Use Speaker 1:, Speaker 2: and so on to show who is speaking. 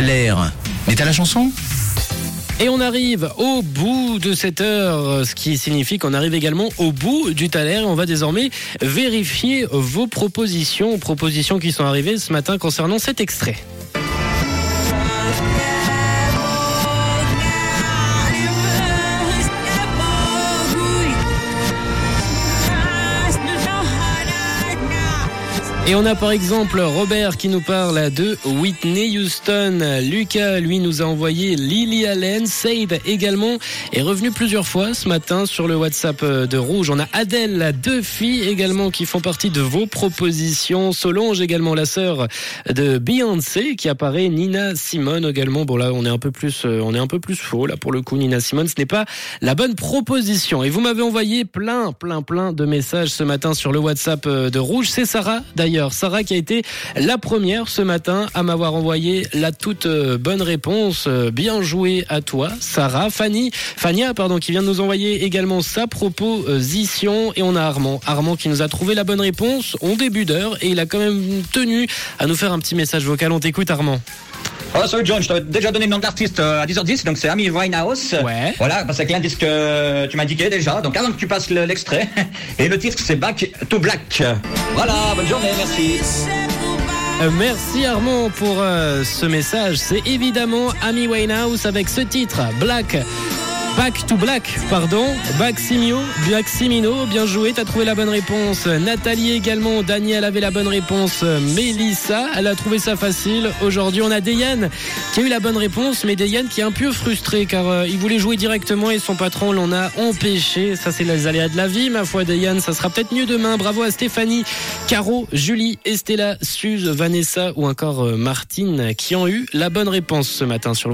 Speaker 1: L'air. Mais t'as la chanson?
Speaker 2: Et on arrive au bout de cette heure, ce qui signifie qu'on arrive également au bout du Thaler. On va désormais vérifier vos propositions, propositions qui sont arrivées ce matin concernant cet extrait. Et on a par exemple Robert qui nous parle de Whitney Houston. Lucas, lui, nous a envoyé Lily Allen. Sade également est revenu plusieurs fois ce matin sur le WhatsApp de Rouge. On a Adèle, deux filles également qui font partie de vos propositions. Solange également, la sœur de Beyoncé qui apparaît. Nina Simone également. Bon là, on est un peu plus, euh, on est un peu plus faux là pour le coup. Nina Simone, ce n'est pas la bonne proposition. Et vous m'avez envoyé plein, plein, plein de messages ce matin sur le WhatsApp de Rouge. C'est Sarah d'ailleurs. Sarah qui a été la première ce matin à m'avoir envoyé la toute euh, bonne réponse. Euh, bien joué à toi, Sarah. Fanny, Fania, pardon, qui vient de nous envoyer également sa proposition. Et on a Armand. Armand qui nous a trouvé la bonne réponse en début d'heure et il a quand même tenu à nous faire un petit message vocal. On t'écoute, Armand.
Speaker 3: Oh, salut John, je t'avais déjà donné le nom de l'artiste euh, à 10h10, donc c'est Amy Winehouse.
Speaker 2: Ouais.
Speaker 3: Voilà, parce que l'indice que tu m'as indiqué déjà, donc avant que tu passes le- l'extrait. Et le titre, c'est Back to Black. Voilà, bonne journée, merci.
Speaker 2: Euh, Merci Armand pour euh, ce message. C'est évidemment Amy Winehouse avec ce titre, Black. Back to Black, pardon. Baximio, Baximino, bien joué, t'as trouvé la bonne réponse. Nathalie également, Daniel avait la bonne réponse. Mélissa, elle a trouvé ça facile. Aujourd'hui, on a Dayan qui a eu la bonne réponse, mais Dayan qui est un peu frustré car euh, il voulait jouer directement et son patron l'en a empêché. Ça, c'est les aléas de la vie, ma foi, Dayan. Ça sera peut-être mieux demain. Bravo à Stéphanie, Caro, Julie, Estella, Suze, Vanessa ou encore euh, Martine qui ont eu la bonne réponse ce matin sur le